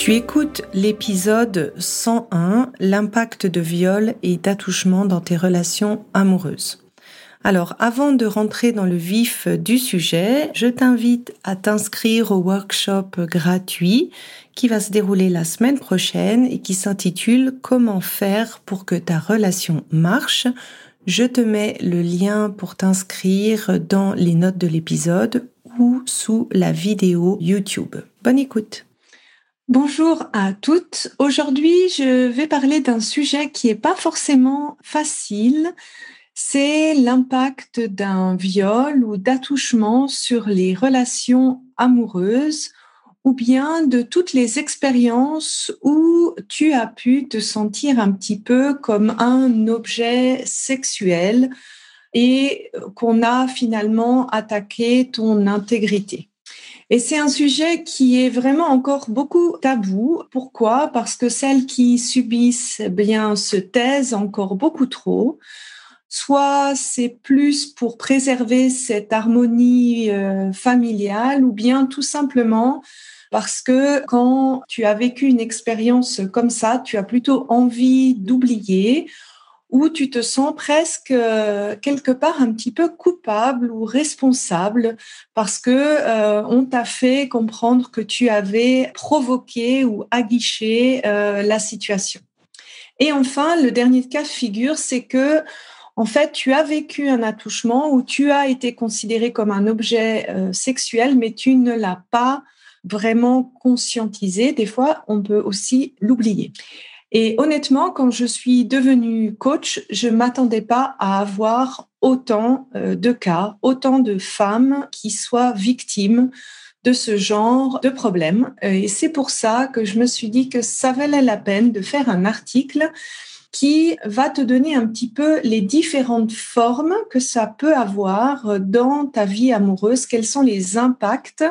Tu écoutes l'épisode 101, l'impact de viol et d'attouchement dans tes relations amoureuses. Alors, avant de rentrer dans le vif du sujet, je t'invite à t'inscrire au workshop gratuit qui va se dérouler la semaine prochaine et qui s'intitule Comment faire pour que ta relation marche? Je te mets le lien pour t'inscrire dans les notes de l'épisode ou sous la vidéo YouTube. Bonne écoute. Bonjour à toutes. Aujourd'hui, je vais parler d'un sujet qui n'est pas forcément facile. C'est l'impact d'un viol ou d'attouchement sur les relations amoureuses ou bien de toutes les expériences où tu as pu te sentir un petit peu comme un objet sexuel et qu'on a finalement attaqué ton intégrité. Et c'est un sujet qui est vraiment encore beaucoup tabou. Pourquoi? Parce que celles qui subissent bien se taisent encore beaucoup trop. Soit c'est plus pour préserver cette harmonie euh, familiale, ou bien tout simplement parce que quand tu as vécu une expérience comme ça, tu as plutôt envie d'oublier où tu te sens presque euh, quelque part un petit peu coupable ou responsable parce que euh, on t'a fait comprendre que tu avais provoqué ou aguiché euh, la situation. Et enfin, le dernier cas de figure, c'est que en fait, tu as vécu un attouchement où tu as été considéré comme un objet sexuel, mais tu ne l'as pas vraiment conscientisé. Des fois, on peut aussi l'oublier. Et honnêtement, quand je suis devenue coach, je m'attendais pas à avoir autant euh, de cas, autant de femmes qui soient victimes de ce genre de problème. Euh, et c'est pour ça que je me suis dit que ça valait la peine de faire un article qui va te donner un petit peu les différentes formes que ça peut avoir dans ta vie amoureuse, quels sont les impacts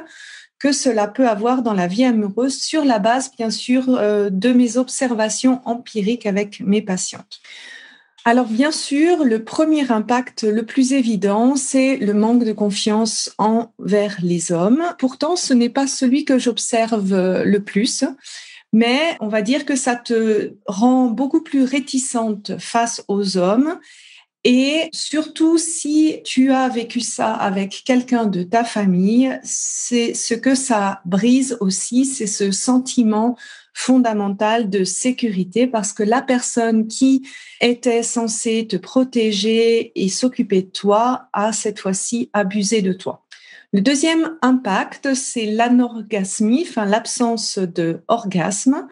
que cela peut avoir dans la vie amoureuse sur la base, bien sûr, euh, de mes observations empiriques avec mes patientes. Alors bien sûr, le premier impact le plus évident, c'est le manque de confiance envers les hommes. Pourtant, ce n'est pas celui que j'observe le plus, mais on va dire que ça te rend beaucoup plus réticente face aux hommes et surtout, si tu as vécu ça avec quelqu'un de ta famille, c'est ce que ça brise aussi, c'est ce sentiment fondamental de sécurité parce que la personne qui était censée te protéger et s'occuper de toi a cette fois-ci abusé de toi. Le deuxième impact, c'est l'anorgasmie, enfin l'absence de orgasme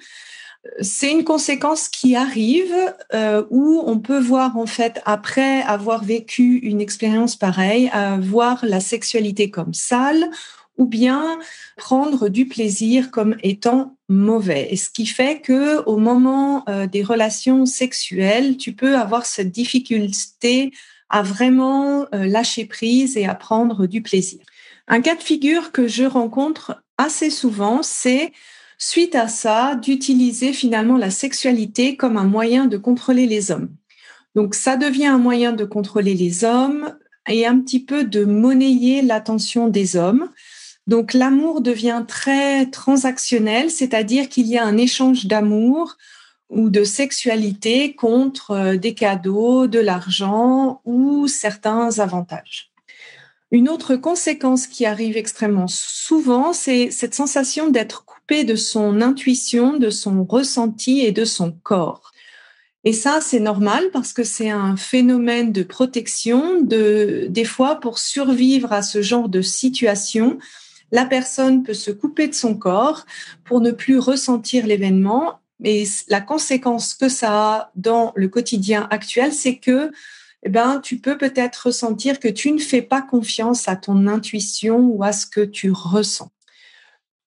c'est une conséquence qui arrive euh, où on peut voir en fait après avoir vécu une expérience pareille, voir la sexualité comme sale ou bien prendre du plaisir comme étant mauvais. Et ce qui fait que au moment euh, des relations sexuelles, tu peux avoir cette difficulté à vraiment euh, lâcher prise et à prendre du plaisir. Un cas de figure que je rencontre assez souvent, c'est suite à ça, d'utiliser finalement la sexualité comme un moyen de contrôler les hommes. Donc ça devient un moyen de contrôler les hommes et un petit peu de monnayer l'attention des hommes. Donc l'amour devient très transactionnel, c'est-à-dire qu'il y a un échange d'amour ou de sexualité contre euh, des cadeaux, de l'argent ou certains avantages. Une autre conséquence qui arrive extrêmement souvent, c'est cette sensation d'être de son intuition, de son ressenti et de son corps. Et ça, c'est normal parce que c'est un phénomène de protection. De, des fois, pour survivre à ce genre de situation, la personne peut se couper de son corps pour ne plus ressentir l'événement. Mais la conséquence que ça a dans le quotidien actuel, c'est que eh ben, tu peux peut-être ressentir que tu ne fais pas confiance à ton intuition ou à ce que tu ressens.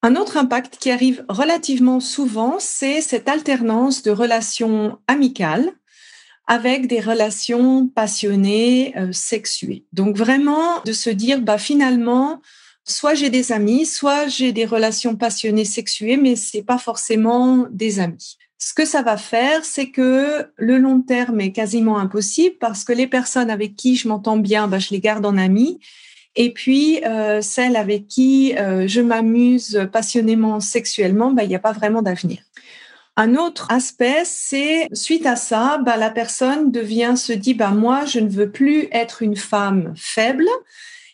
Un autre impact qui arrive relativement souvent, c'est cette alternance de relations amicales avec des relations passionnées, euh, sexuées. Donc vraiment de se dire, bah finalement, soit j'ai des amis, soit j'ai des relations passionnées sexuées, mais c'est pas forcément des amis. Ce que ça va faire, c'est que le long terme est quasiment impossible parce que les personnes avec qui je m'entends bien, bah, je les garde en amis et puis, euh, celle avec qui euh, je m'amuse passionnément sexuellement, bah, il n'y a pas vraiment d'avenir. Un autre aspect, c'est suite à ça, bah, la personne devient, se dit, bah, moi, je ne veux plus être une femme faible.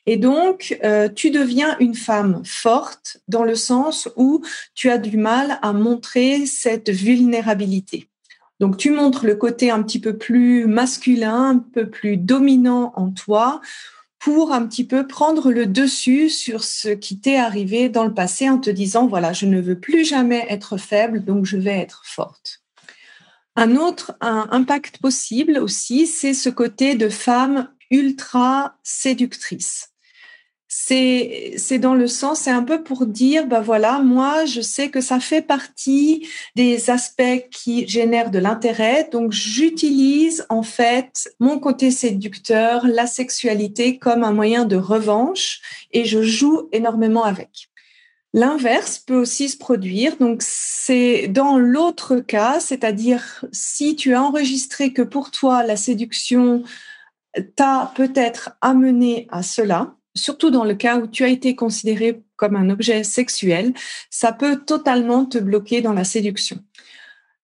Et donc, euh, tu deviens une femme forte dans le sens où tu as du mal à montrer cette vulnérabilité. Donc, tu montres le côté un petit peu plus masculin, un peu plus dominant en toi, pour un petit peu prendre le dessus sur ce qui t'est arrivé dans le passé en te disant, voilà, je ne veux plus jamais être faible, donc je vais être forte. Un autre impact possible aussi, c'est ce côté de femme ultra séductrice c'est c'est dans le sens c'est un peu pour dire bah voilà moi je sais que ça fait partie des aspects qui génèrent de l'intérêt donc j'utilise en fait mon côté séducteur la sexualité comme un moyen de revanche et je joue énormément avec L'inverse peut aussi se produire. Donc, c'est dans l'autre cas, c'est-à-dire si tu as enregistré que pour toi, la séduction t'a peut-être amené à cela, surtout dans le cas où tu as été considéré comme un objet sexuel, ça peut totalement te bloquer dans la séduction.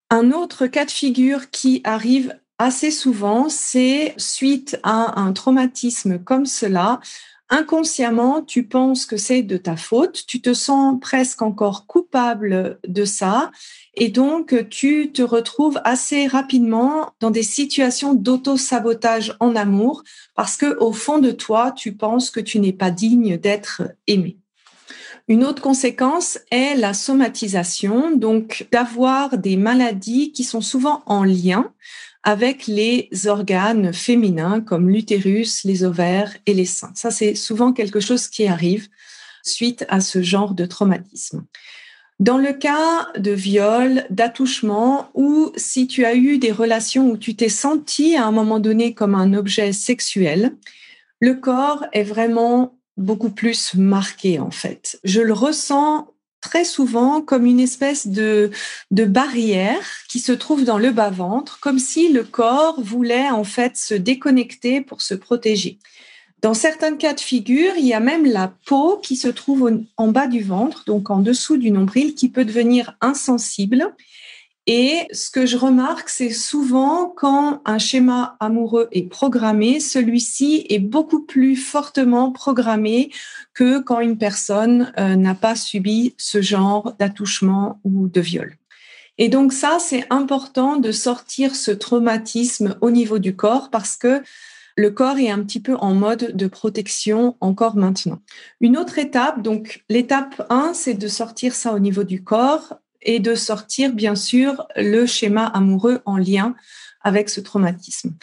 Un autre cas de figure qui arrive assez souvent, c'est suite à un traumatisme comme cela, inconsciemment, tu penses que c'est de ta faute, tu te sens presque encore coupable de ça, et donc tu te retrouves assez rapidement dans des situations d'auto-sabotage en amour, parce que au fond de toi, tu penses que tu n'es pas digne d'être aimé. Une autre conséquence est la somatisation, donc d'avoir des maladies qui sont souvent en lien avec les organes féminins comme l'utérus, les ovaires et les seins. Ça, c'est souvent quelque chose qui arrive suite à ce genre de traumatisme. Dans le cas de viol, d'attouchement, ou si tu as eu des relations où tu t'es senti à un moment donné comme un objet sexuel, le corps est vraiment beaucoup plus marqué en fait. Je le ressens très souvent comme une espèce de, barrière qui se trouve dans le bas-ventre, comme si le corps voulait en fait se déconnecter pour se protéger. Dans certains cas de figure, il y a même la peau qui se trouve en bas du ventre, donc en dessous du nombril, qui peut devenir insensible et ce que je remarque, c'est souvent quand un schéma amoureux est programmé, celui-ci est beaucoup plus fortement programmé que quand une personne euh, n'a pas subi ce genre d'attouchement ou de viol. Et donc ça, c'est important de sortir ce traumatisme au niveau du corps parce que le corps est un petit peu en mode de protection encore maintenant. Une autre étape, donc l'étape 1, c'est de sortir ça au niveau du corps et de sortir, bien sûr, le schéma amoureux en lien avec ce traumatisme.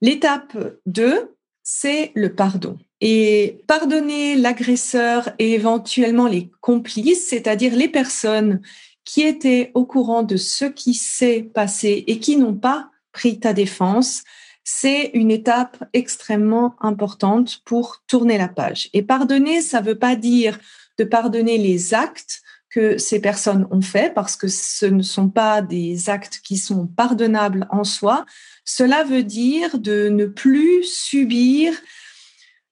L'étape 2, c'est le pardon. Et pardonner l'agresseur et éventuellement les complices, c'est-à-dire les personnes qui étaient au courant de ce qui s'est passé et qui n'ont pas pris ta défense, c'est une étape extrêmement importante pour tourner la page. Et pardonner, ça ne veut pas dire de pardonner les actes, que ces personnes ont fait, parce que ce ne sont pas des actes qui sont pardonnables en soi, cela veut dire de ne plus subir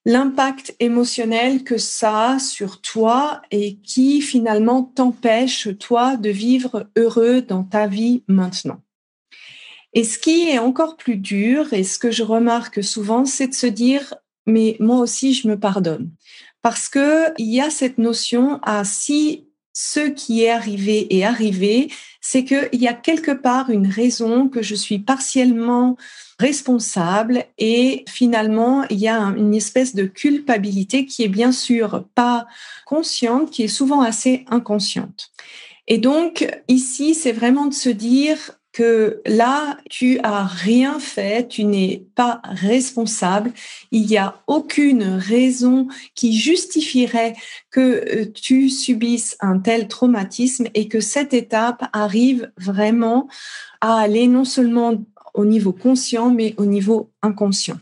l'impact émotionnel que ça a sur toi et qui finalement t'empêche, toi, de vivre heureux dans ta vie maintenant. Et ce qui est encore plus dur, et ce que je remarque souvent, c'est de se dire, mais moi aussi, je me pardonne. Parce que il y a cette notion à si ce qui est arrivé est arrivé, c'est qu'il y a quelque part une raison que je suis partiellement responsable et finalement il y a une espèce de culpabilité qui est bien sûr pas consciente, qui est souvent assez inconsciente. Et donc ici, c'est vraiment de se dire que là, tu as rien fait, tu n'es pas responsable, il n'y a aucune raison qui justifierait que euh, tu subisses un tel traumatisme et que cette étape arrive vraiment à aller non seulement au niveau conscient, mais au niveau inconscient.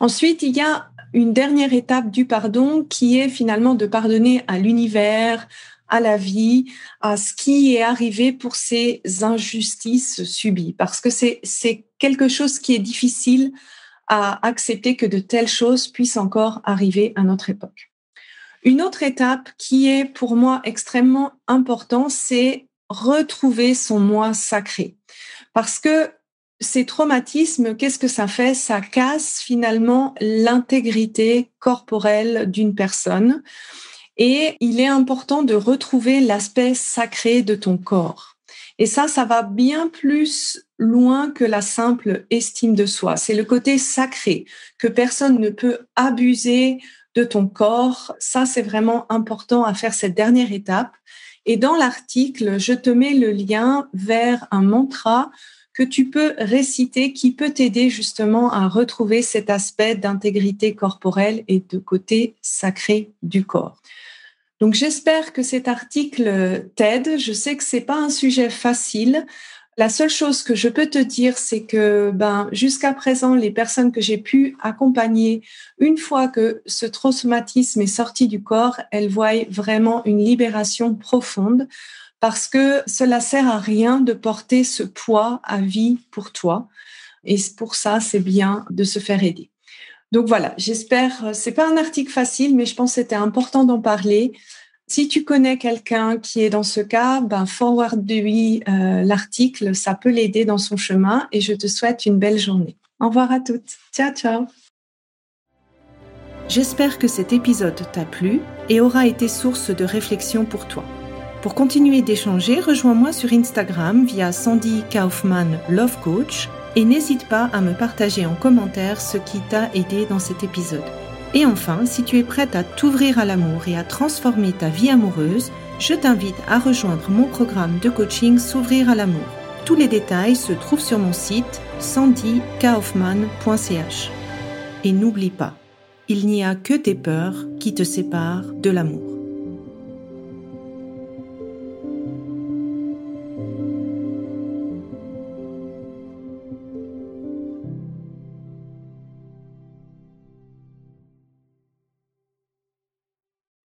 Ensuite, il y a une dernière étape du pardon qui est finalement de pardonner à l'univers, à la vie, à ce qui est arrivé pour ces injustices subies. Parce que c'est, quelque chose qui est difficile à accepter que de telles choses puissent encore arriver à notre époque. Une autre étape qui est pour moi extrêmement importante, c'est retrouver son moi sacré. Parce que ces traumatismes, qu'est-ce que ça fait? Ça casse finalement l'intégrité corporelle d'une personne. Et il est important de retrouver l'aspect sacré de ton corps. Et ça, ça va bien plus loin que la simple estime de soi. C'est le côté sacré que personne ne peut abuser de ton corps. Ça, c'est vraiment important à faire cette dernière étape. Et dans l'article, je te mets le lien vers un mantra que tu peux réciter qui peut t'aider justement à retrouver cet aspect d'intégrité corporelle et de côté sacré du corps. Donc j'espère que cet article t'aide. Je sais que c'est pas un sujet facile. La seule chose que je peux te dire, c'est que ben jusqu'à présent, les personnes que j'ai pu accompagner, une fois que ce traumatisme est sorti du corps, elles voient vraiment une libération profonde parce que cela sert à rien de porter ce poids à vie pour toi. Et pour ça, c'est bien de se faire aider. Donc voilà, j'espère, c'est pas un article facile, mais je pense que c'était important d'en parler. Si tu connais quelqu'un qui est dans ce cas, ben forward-lui euh, l'article, ça peut l'aider dans son chemin et je te souhaite une belle journée. Au revoir à toutes. Ciao, ciao. J'espère que cet épisode t'a plu et aura été source de réflexion pour toi. Pour continuer d'échanger, rejoins-moi sur Instagram via Sandy Kaufman Love Coach et n'hésite pas à me partager en commentaire ce qui t'a aidé dans cet épisode. Et enfin, si tu es prête à t'ouvrir à l'amour et à transformer ta vie amoureuse, je t'invite à rejoindre mon programme de coaching S'ouvrir à l'amour. Tous les détails se trouvent sur mon site sandykaufman.ch. Et n'oublie pas, il n'y a que tes peurs qui te séparent de l'amour.